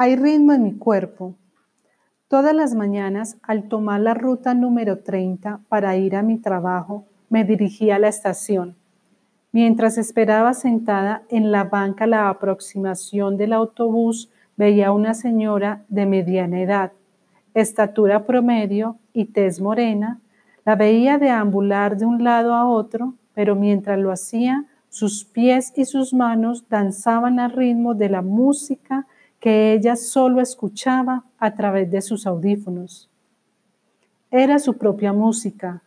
Hay ritmo en mi cuerpo. Todas las mañanas, al tomar la ruta número 30 para ir a mi trabajo, me dirigí a la estación. Mientras esperaba sentada en la banca la aproximación del autobús, veía a una señora de mediana edad, estatura promedio y tez morena. La veía deambular de un lado a otro, pero mientras lo hacía, sus pies y sus manos danzaban al ritmo de la música que ella solo escuchaba a través de sus audífonos. Era su propia música,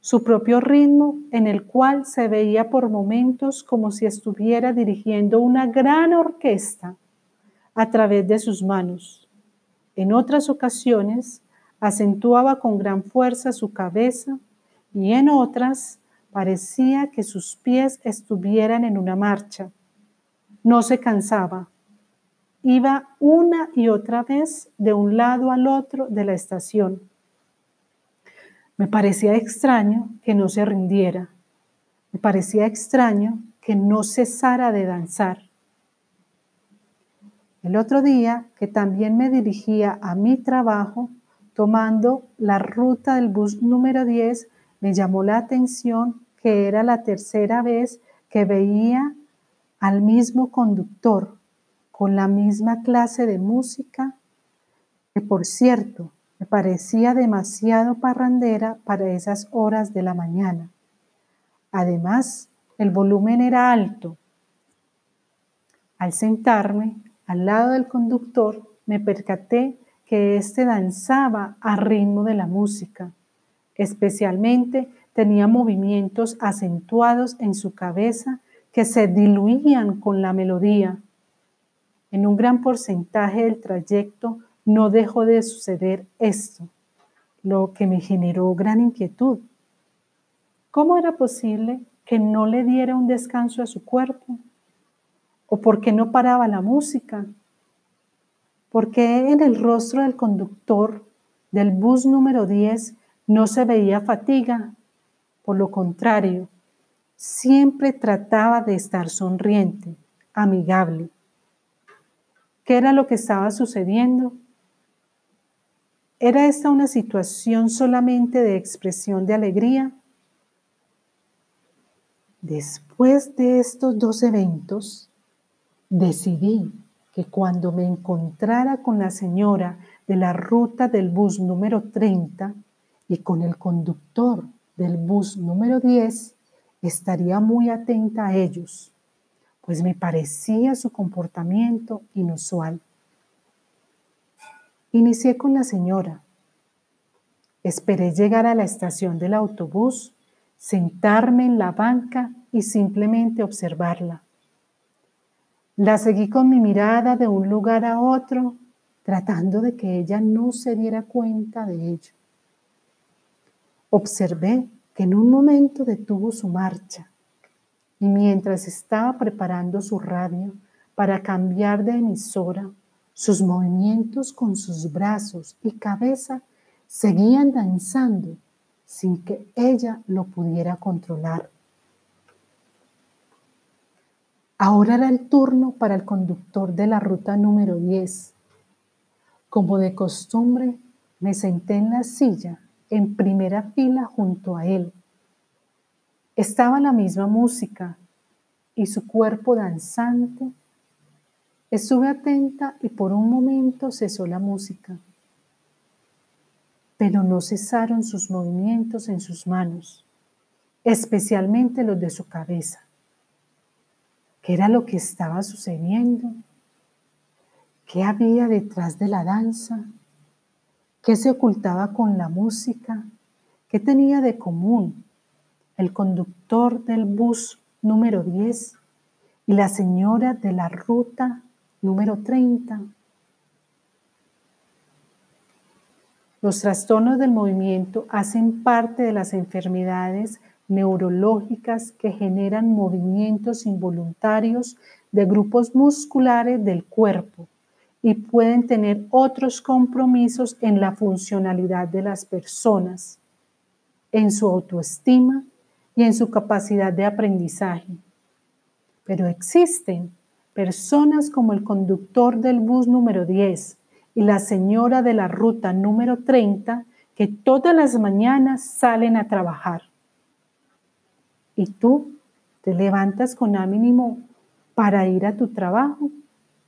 su propio ritmo en el cual se veía por momentos como si estuviera dirigiendo una gran orquesta a través de sus manos. En otras ocasiones acentuaba con gran fuerza su cabeza y en otras parecía que sus pies estuvieran en una marcha. No se cansaba. Iba una y otra vez de un lado al otro de la estación me parecía extraño que no se rindiera. Me parecía extraño que no cesara de danzar. El otro día, que también me dirigía a mi trabajo, tomando la ruta del bus número 10, me llamó la atención que era la tercera vez que veía al mismo conductor con la misma clase de música, que por cierto me parecía demasiado parrandera para esas horas de la mañana. Además, el volumen era alto. Al sentarme al lado del conductor, me percaté que éste danzaba a ritmo de la música. Especialmente tenía movimientos acentuados en su cabeza que se diluían con la melodía. En un gran porcentaje del trayecto no dejó de suceder esto, lo que me generó gran inquietud. ¿Cómo era posible que no le diera un descanso a su cuerpo? ¿O por qué no paraba la música? ¿Por qué en el rostro del conductor del bus número 10 no se veía fatiga? Por lo contrario, siempre trataba de estar sonriente, amigable. ¿Qué era lo que estaba sucediendo? ¿Era esta una situación solamente de expresión de alegría? Después de estos dos eventos, decidí que cuando me encontrara con la señora de la ruta del bus número 30 y con el conductor del bus número 10, estaría muy atenta a ellos, pues me parecía su comportamiento inusual. Inicié con la señora. Esperé llegar a la estación del autobús, sentarme en la banca y simplemente observarla. La seguí con mi mirada de un lugar a otro, tratando de que ella no se diera cuenta de ello. Observé que en un momento detuvo su marcha y mientras estaba preparando su radio para cambiar de emisora, sus movimientos con sus brazos y cabeza seguían danzando sin que ella lo pudiera controlar. Ahora era el turno para el conductor de la ruta número 10. Como de costumbre, me senté en la silla en primera fila junto a él. Estaba la misma música y su cuerpo danzante Estuve atenta y por un momento cesó la música, pero no cesaron sus movimientos en sus manos, especialmente los de su cabeza. ¿Qué era lo que estaba sucediendo? ¿Qué había detrás de la danza? ¿Qué se ocultaba con la música? ¿Qué tenía de común el conductor del bus número 10 y la señora de la ruta Número 30. Los trastornos del movimiento hacen parte de las enfermedades neurológicas que generan movimientos involuntarios de grupos musculares del cuerpo y pueden tener otros compromisos en la funcionalidad de las personas, en su autoestima y en su capacidad de aprendizaje. Pero existen personas como el conductor del bus número 10 y la señora de la ruta número 30 que todas las mañanas salen a trabajar. Y tú te levantas con ánimo para ir a tu trabajo